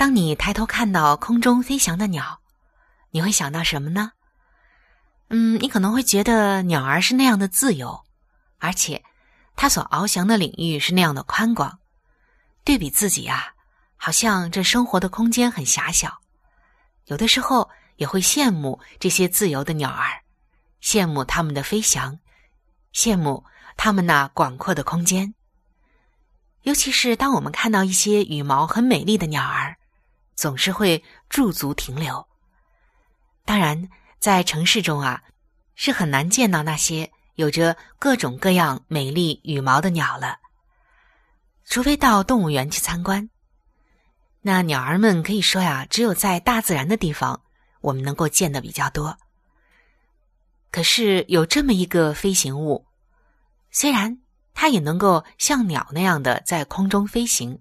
当你抬头看到空中飞翔的鸟，你会想到什么呢？嗯，你可能会觉得鸟儿是那样的自由，而且它所翱翔的领域是那样的宽广。对比自己啊，好像这生活的空间很狭小。有的时候也会羡慕这些自由的鸟儿。羡慕它们的飞翔，羡慕它们那广阔的空间。尤其是当我们看到一些羽毛很美丽的鸟儿，总是会驻足停留。当然，在城市中啊，是很难见到那些有着各种各样美丽羽毛的鸟了，除非到动物园去参观。那鸟儿们可以说呀，只有在大自然的地方，我们能够见的比较多。可是有这么一个飞行物，虽然它也能够像鸟那样的在空中飞行，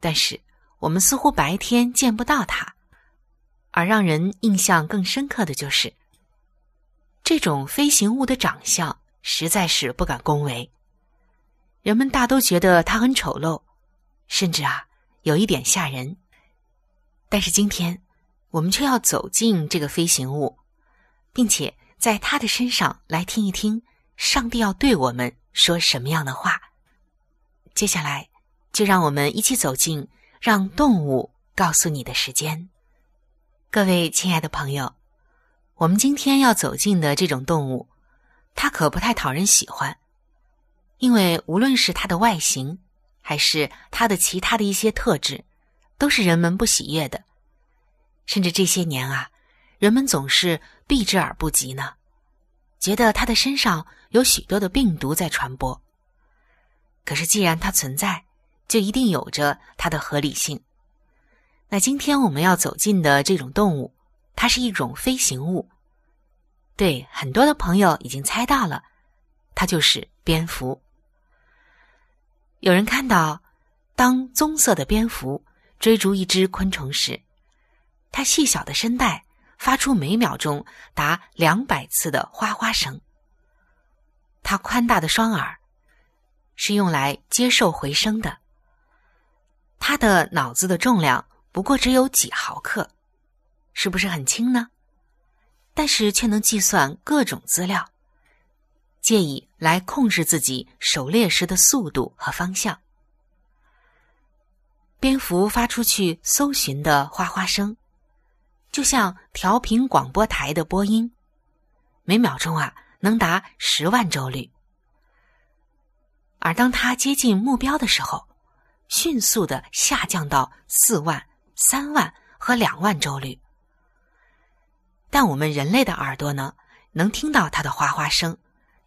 但是我们似乎白天见不到它。而让人印象更深刻的就是，这种飞行物的长相实在是不敢恭维。人们大都觉得它很丑陋，甚至啊有一点吓人。但是今天，我们却要走进这个飞行物，并且。在他的身上来听一听，上帝要对我们说什么样的话。接下来，就让我们一起走进让动物告诉你的时间。各位亲爱的朋友，我们今天要走进的这种动物，它可不太讨人喜欢，因为无论是它的外形，还是它的其他的一些特质，都是人们不喜悦的。甚至这些年啊。人们总是避之而不及呢，觉得它的身上有许多的病毒在传播。可是既然它存在，就一定有着它的合理性。那今天我们要走进的这种动物，它是一种飞行物。对很多的朋友已经猜到了，它就是蝙蝠。有人看到，当棕色的蝙蝠追逐一只昆虫时，它细小的声带。发出每秒钟达两百次的哗哗声。它宽大的双耳是用来接受回声的。它的脑子的重量不过只有几毫克，是不是很轻呢？但是却能计算各种资料，借以来控制自己狩猎时的速度和方向。蝙蝠发出去搜寻的哗哗声。就像调频广播台的播音，每秒钟啊能达十万周率，而当它接近目标的时候，迅速的下降到四万、三万和两万周率。但我们人类的耳朵呢，能听到它的哗哗声，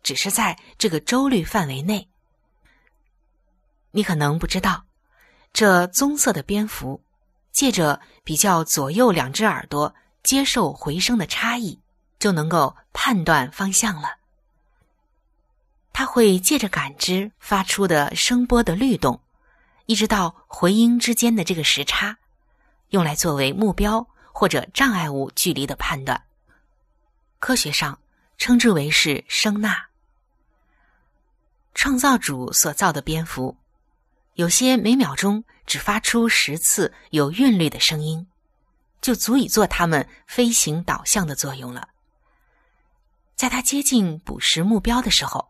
只是在这个周率范围内。你可能不知道，这棕色的蝙蝠。借着比较左右两只耳朵接受回声的差异，就能够判断方向了。它会借着感知发出的声波的律动，一直到回音之间的这个时差，用来作为目标或者障碍物距离的判断。科学上称之为是声呐。创造主所造的蝙蝠，有些每秒钟只发出十次有韵律的声音，就足以做它们飞行导向的作用了。在它接近捕食目标的时候，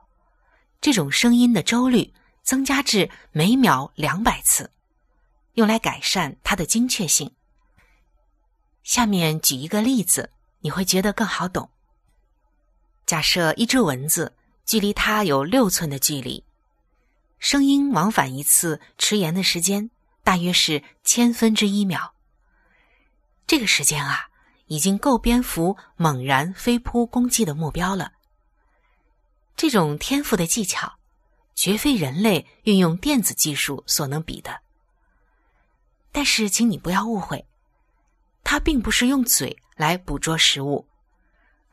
这种声音的周率增加至每秒两百次，用来改善它的精确性。下面举一个例子，你会觉得更好懂。假设一只蚊子距离它有六寸的距离，声音往返一次迟延的时间大约是千分之一秒。这个时间啊，已经够蝙蝠猛然飞扑攻击的目标了。这种天赋的技巧，绝非人类运用电子技术所能比的。但是，请你不要误会，它并不是用嘴来捕捉食物。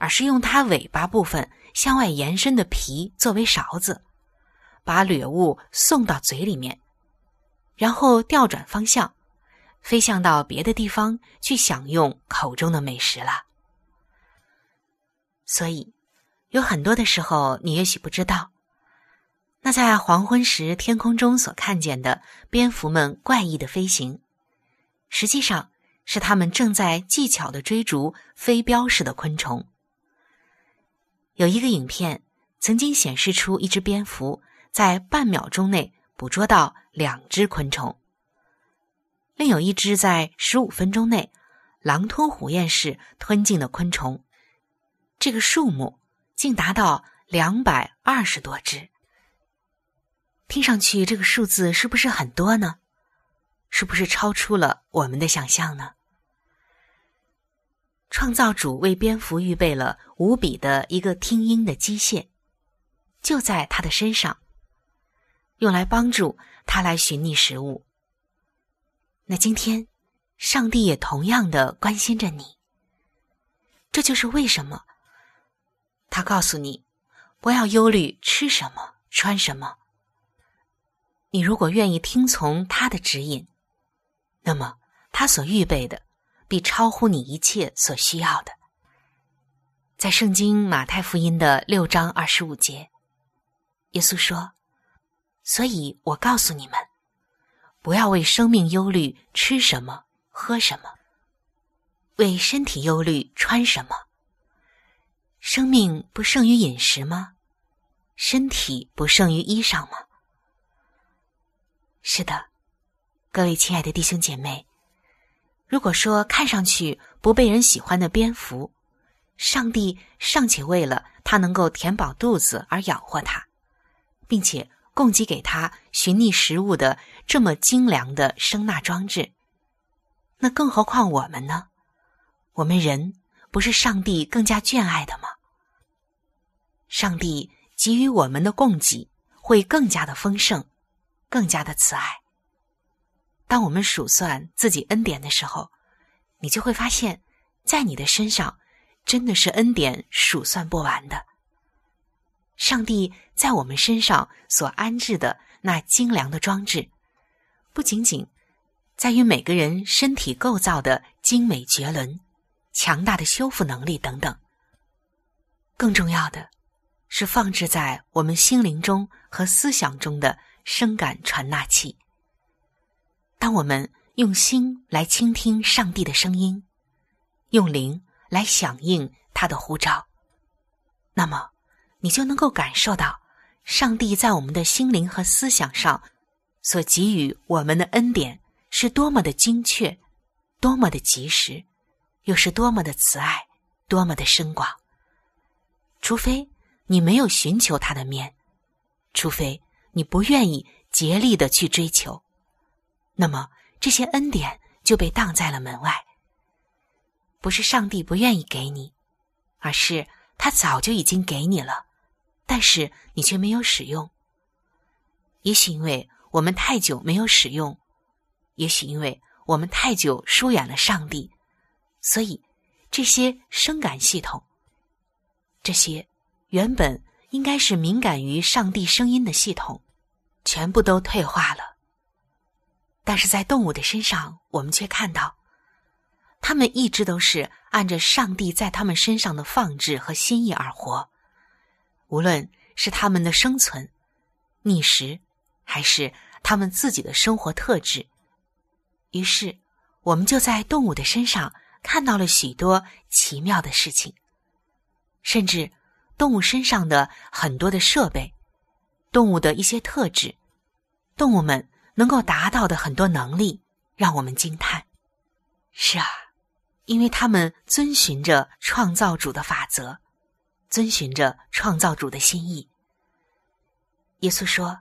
而是用它尾巴部分向外延伸的皮作为勺子，把掠物送到嘴里面，然后调转方向，飞向到别的地方去享用口中的美食了。所以，有很多的时候，你也许不知道，那在黄昏时天空中所看见的蝙蝠们怪异的飞行，实际上是它们正在技巧的追逐飞镖似的昆虫。有一个影片曾经显示出一只蝙蝠在半秒钟内捕捉到两只昆虫，另有一只在十五分钟内狼吞虎咽式吞进的昆虫，这个数目竟达到两百二十多只。听上去这个数字是不是很多呢？是不是超出了我们的想象呢？创造主为蝙蝠预备了无比的一个听音的机械，就在它的身上，用来帮助它来寻觅食物。那今天，上帝也同样的关心着你。这就是为什么他告诉你不要忧虑吃什么穿什么。你如果愿意听从他的指引，那么他所预备的。必超乎你一切所需要的。在圣经马太福音的六章二十五节，耶稣说：“所以我告诉你们，不要为生命忧虑吃什么喝什么，为身体忧虑穿什么。生命不胜于饮食吗？身体不胜于衣裳吗？”是的，各位亲爱的弟兄姐妹。如果说看上去不被人喜欢的蝙蝠，上帝尚且为了它能够填饱肚子而养活它，并且供给给它寻觅食物的这么精良的声纳装置，那更何况我们呢？我们人不是上帝更加眷爱的吗？上帝给予我们的供给会更加的丰盛，更加的慈爱。当我们数算自己恩典的时候，你就会发现，在你的身上真的是恩典数算不完的。上帝在我们身上所安置的那精良的装置，不仅仅在于每个人身体构造的精美绝伦、强大的修复能力等等，更重要的是放置在我们心灵中和思想中的声感传纳器。当我们用心来倾听上帝的声音，用灵来响应他的呼召，那么你就能够感受到上帝在我们的心灵和思想上所给予我们的恩典是多么的精确，多么的及时，又是多么的慈爱，多么的深广。除非你没有寻求他的面，除非你不愿意竭力的去追求。那么这些恩典就被挡在了门外。不是上帝不愿意给你，而是他早就已经给你了，但是你却没有使用。也许因为我们太久没有使用，也许因为我们太久疏远了上帝，所以这些声感系统，这些原本应该是敏感于上帝声音的系统，全部都退化了。但是在动物的身上，我们却看到，他们一直都是按着上帝在他们身上的放置和心意而活，无论是他们的生存、觅食，还是他们自己的生活特质。于是，我们就在动物的身上看到了许多奇妙的事情，甚至动物身上的很多的设备、动物的一些特质、动物们能够达到的很多能力，让我们惊叹。是啊。因为他们遵循着创造主的法则，遵循着创造主的心意。耶稣说：“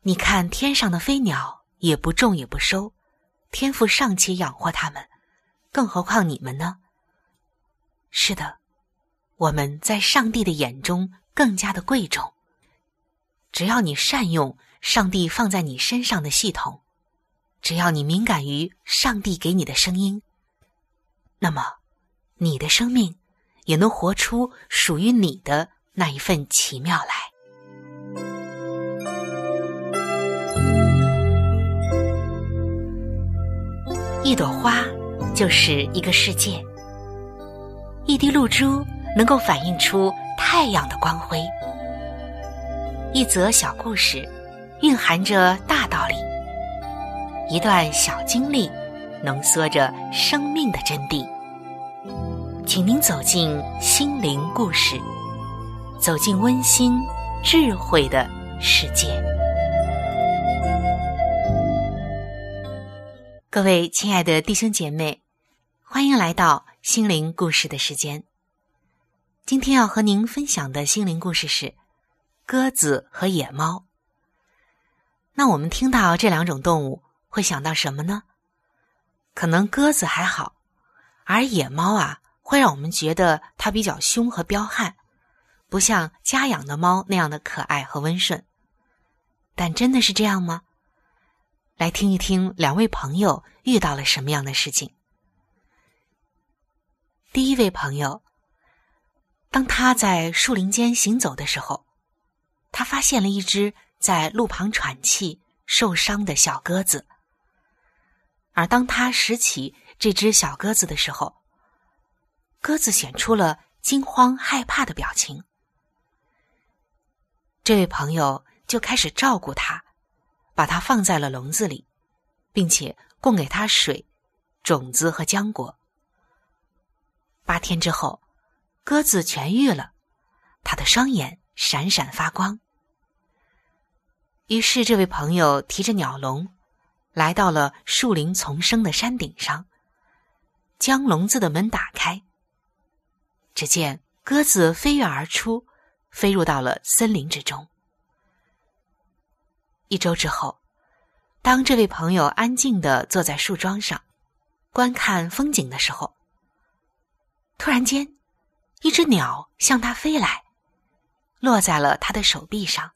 你看天上的飞鸟，也不种也不收，天父尚且养活它们，更何况你们呢？”是的，我们在上帝的眼中更加的贵重。只要你善用上帝放在你身上的系统，只要你敏感于上帝给你的声音。那么，你的生命也能活出属于你的那一份奇妙来。一朵花就是一个世界，一滴露珠能够反映出太阳的光辉，一则小故事蕴含着大道理，一段小经历。浓缩着生命的真谛，请您走进心灵故事，走进温馨智慧的世界。各位亲爱的弟兄姐妹，欢迎来到心灵故事的时间。今天要和您分享的心灵故事是鸽子和野猫。那我们听到这两种动物，会想到什么呢？可能鸽子还好，而野猫啊，会让我们觉得它比较凶和彪悍，不像家养的猫那样的可爱和温顺。但真的是这样吗？来听一听两位朋友遇到了什么样的事情。第一位朋友，当他在树林间行走的时候，他发现了一只在路旁喘气、受伤的小鸽子。而当他拾起这只小鸽子的时候，鸽子显出了惊慌害怕的表情。这位朋友就开始照顾它，把它放在了笼子里，并且供给它水、种子和浆果。八天之后，鸽子痊愈了，它的双眼闪闪发光。于是，这位朋友提着鸟笼。来到了树林丛生的山顶上，将笼子的门打开。只见鸽子飞跃而出，飞入到了森林之中。一周之后，当这位朋友安静的坐在树桩上，观看风景的时候，突然间，一只鸟向他飞来，落在了他的手臂上。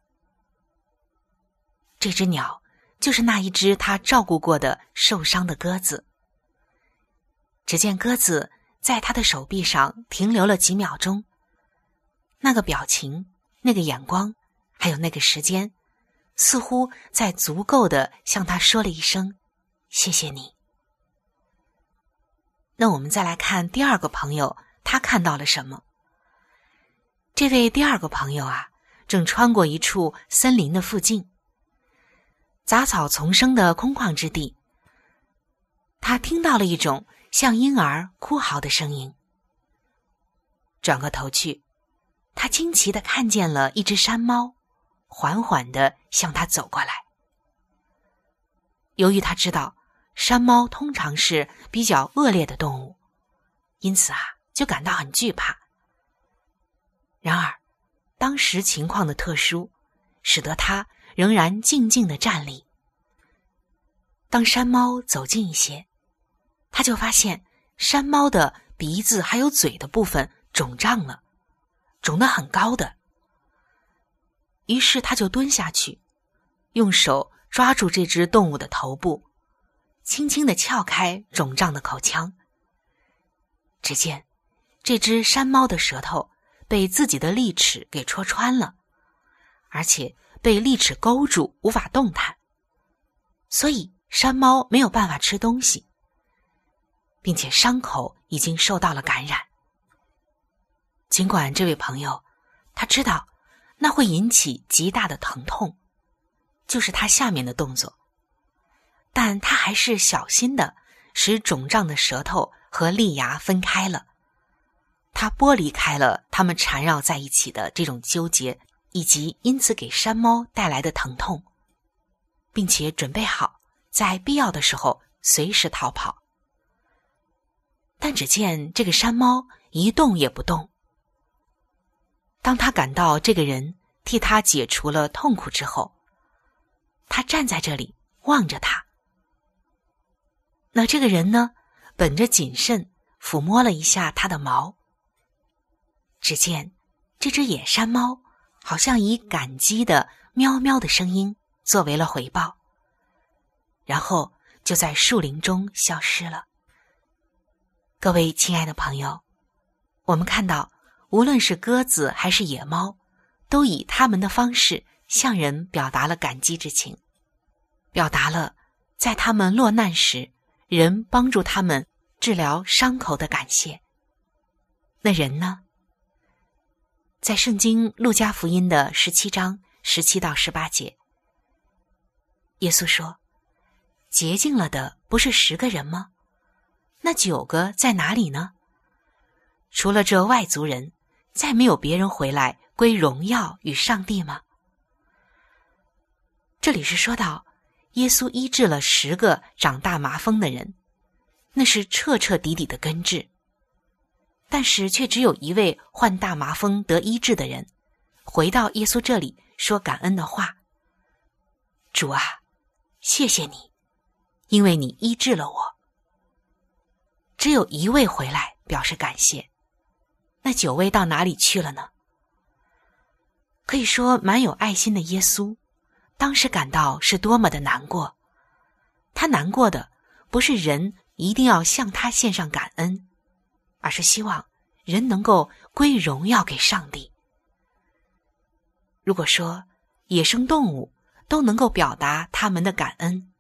这只鸟。就是那一只他照顾过的受伤的鸽子。只见鸽子在他的手臂上停留了几秒钟，那个表情、那个眼光，还有那个时间，似乎在足够的向他说了一声“谢谢你”。那我们再来看第二个朋友，他看到了什么？这位第二个朋友啊，正穿过一处森林的附近。杂草丛生的空旷之地，他听到了一种像婴儿哭嚎的声音。转过头去，他惊奇的看见了一只山猫，缓缓的向他走过来。由于他知道山猫通常是比较恶劣的动物，因此啊，就感到很惧怕。然而，当时情况的特殊，使得他。仍然静静的站立。当山猫走近一些，他就发现山猫的鼻子还有嘴的部分肿胀了，肿得很高的。于是他就蹲下去，用手抓住这只动物的头部，轻轻的撬开肿胀的口腔。只见这只山猫的舌头被自己的利齿给戳穿了，而且。被利齿勾住，无法动弹，所以山猫没有办法吃东西。并且伤口已经受到了感染。尽管这位朋友他知道那会引起极大的疼痛，就是他下面的动作，但他还是小心的使肿胀的舌头和利牙分开了。他剥离开了他们缠绕在一起的这种纠结，以及因此给山猫带来的疼痛，并且准备好在必要的时候随时逃跑。但只见这个山猫一动也不动。当他感到这个人替他解除了痛苦之后，他站在这里望着他。那这个人呢，本着谨慎，抚摸了一下他的毛。只见这只野山猫好像以感激的喵喵的声音作为了回报，然后就在树林中消失了。各位亲爱的朋友，我们看到。无论是鸽子还是野猫，都以他们的方式向人表达了感激之情，表达了在他们落难时人帮助他们治疗伤口的感谢。那人呢？在圣经路加福音的十七章十七到十八节，耶稣说：“洁净了的不是十个人吗？那九个在哪里呢？除了这外族人。”再没有别人回来归荣耀与上帝吗？这里是说到耶稣医治了十个长大麻风的人，那是彻彻底底的根治。但是却只有一位患大麻风得医治的人，回到耶稣这里说感恩的话：“主啊，谢谢你，因为你医治了我。”只有一位回来表示感谢。那九位到哪里去了呢？可以说，蛮有爱心的耶稣，当时感到是多么的难过。他难过的不是人一定要向他献上感恩，而是希望人能够归荣耀给上帝。如果说野生动物都能够表达他们的感恩，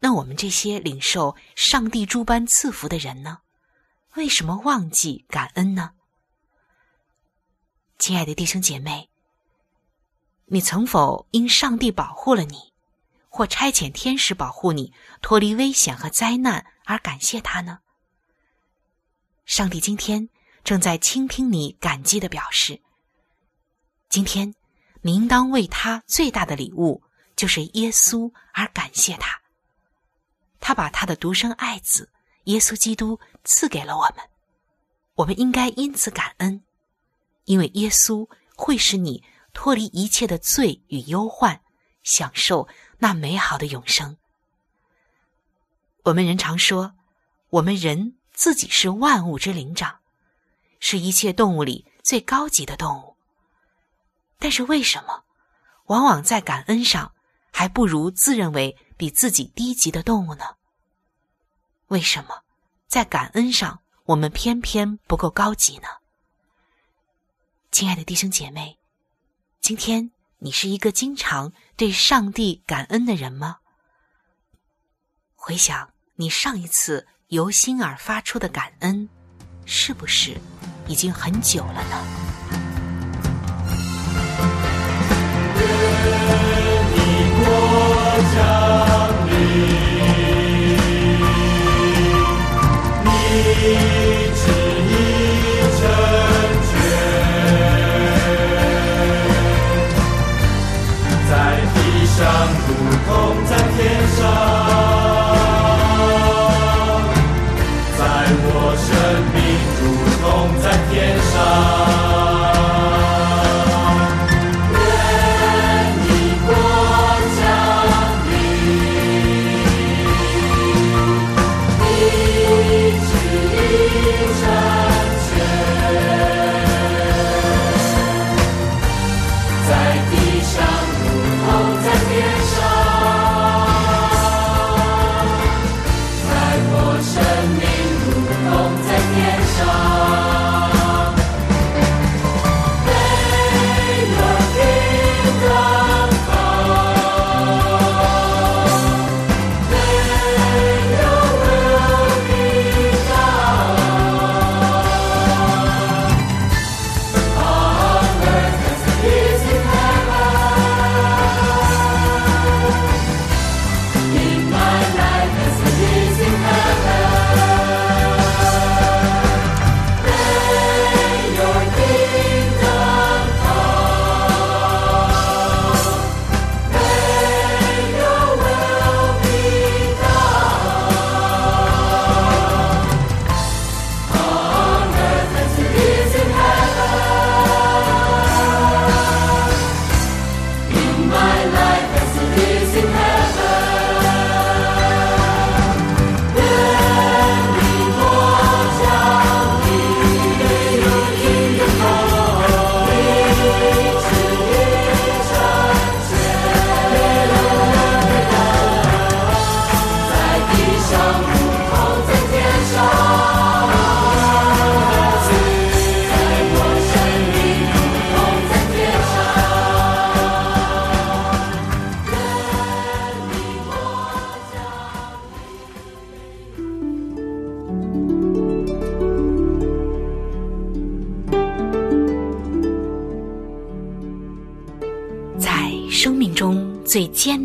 那我们这些领受上帝诸般赐福的人呢？为什么忘记感恩呢？亲爱的弟兄姐妹，你曾否因上帝保护了你，或差遣天使保护你脱离危险和灾难而感谢他呢？上帝今天正在倾听你感激的表示。今天，你应当为他最大的礼物就是耶稣而感谢他。他把他的独生爱子耶稣基督赐给了我们，我们应该因此感恩。因为耶稣会使你脱离一切的罪与忧患，享受那美好的永生。我们人常说，我们人自己是万物之灵长，是一切动物里最高级的动物。但是为什么，往往在感恩上还不如自认为比自己低级的动物呢？为什么，在感恩上我们偏偏不够高级呢？亲爱的弟兄姐妹，今天你是一个经常对上帝感恩的人吗？回想你上一次由心而发出的感恩，是不是已经很久了呢？愿你国降临，你的意成全，在地上如同在。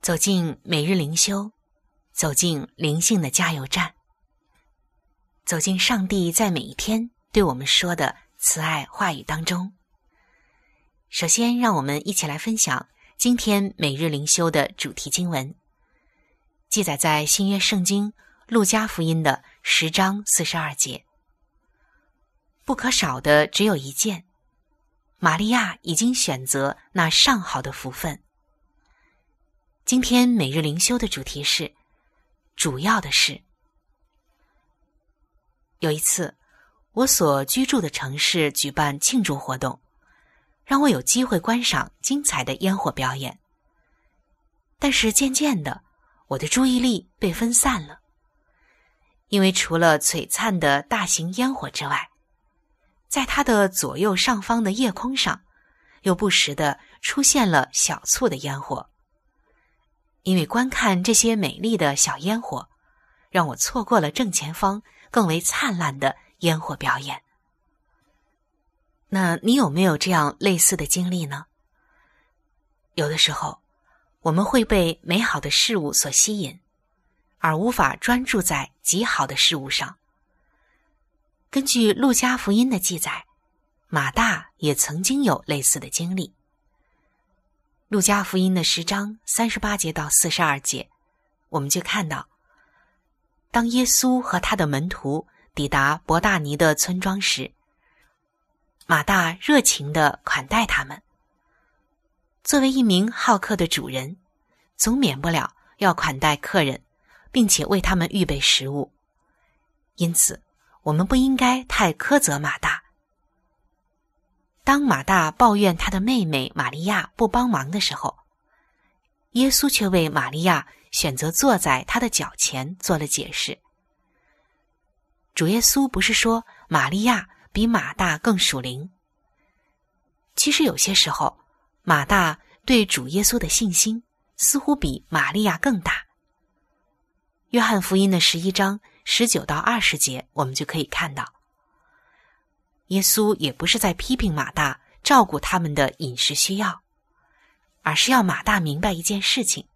走进每日灵修，走进灵性的加油站。走进上帝在每一天对我们说的慈爱话语当中。首先，让我们一起来分享今天每日灵修的主题经文，记载在新约圣经路加福音的十章四十二节。不可少的只有一件，玛利亚已经选择那上好的福分。今天每日灵修的主题是主要的是。有一次，我所居住的城市举办庆祝活动，让我有机会观赏精彩的烟火表演。但是渐渐的，我的注意力被分散了，因为除了璀璨的大型烟火之外，在它的左右上方的夜空上，又不时的出现了小簇的烟火。因为观看这些美丽的小烟火，让我错过了正前方。更为灿烂的烟火表演。那你有没有这样类似的经历呢？有的时候，我们会被美好的事物所吸引，而无法专注在极好的事物上。根据路加福音的记载，马大也曾经有类似的经历。路加福音的十章三十八节到四十二节，我们就看到。当耶稣和他的门徒抵达伯大尼的村庄时，马大热情的款待他们。作为一名好客的主人，总免不了要款待客人，并且为他们预备食物。因此，我们不应该太苛责马大。当马大抱怨他的妹妹玛利亚不帮忙的时候，耶稣却为玛利亚。选择坐在他的脚前做了解释。主耶稣不是说玛利亚比马大更属灵。其实有些时候，马大对主耶稣的信心似乎比玛利亚更大。约翰福音的十一章十九到二十节，我们就可以看到，耶稣也不是在批评马大照顾他们的饮食需要，而是要马大明白一件事情。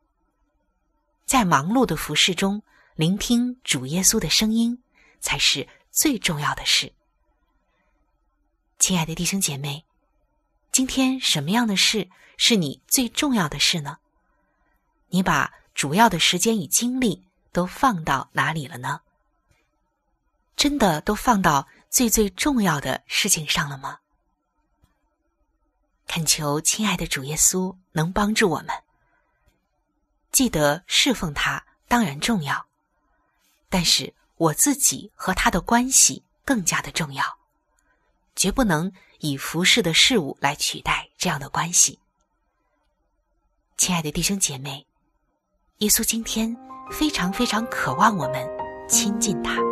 在忙碌的服饰中，聆听主耶稣的声音，才是最重要的事。亲爱的弟兄姐妹，今天什么样的事是你最重要的事呢？你把主要的时间与精力都放到哪里了呢？真的都放到最最重要的事情上了吗？恳求亲爱的主耶稣能帮助我们。记得侍奉他当然重要，但是我自己和他的关系更加的重要，绝不能以服侍的事物来取代这样的关系。亲爱的弟兄姐妹，耶稣今天非常非常渴望我们亲近他。